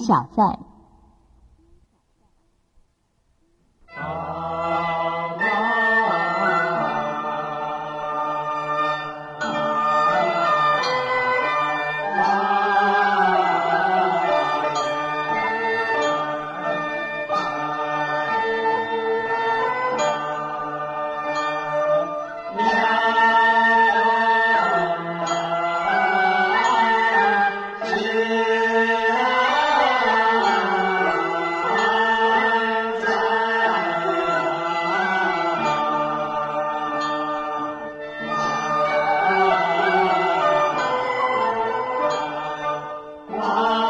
小赛。Bye.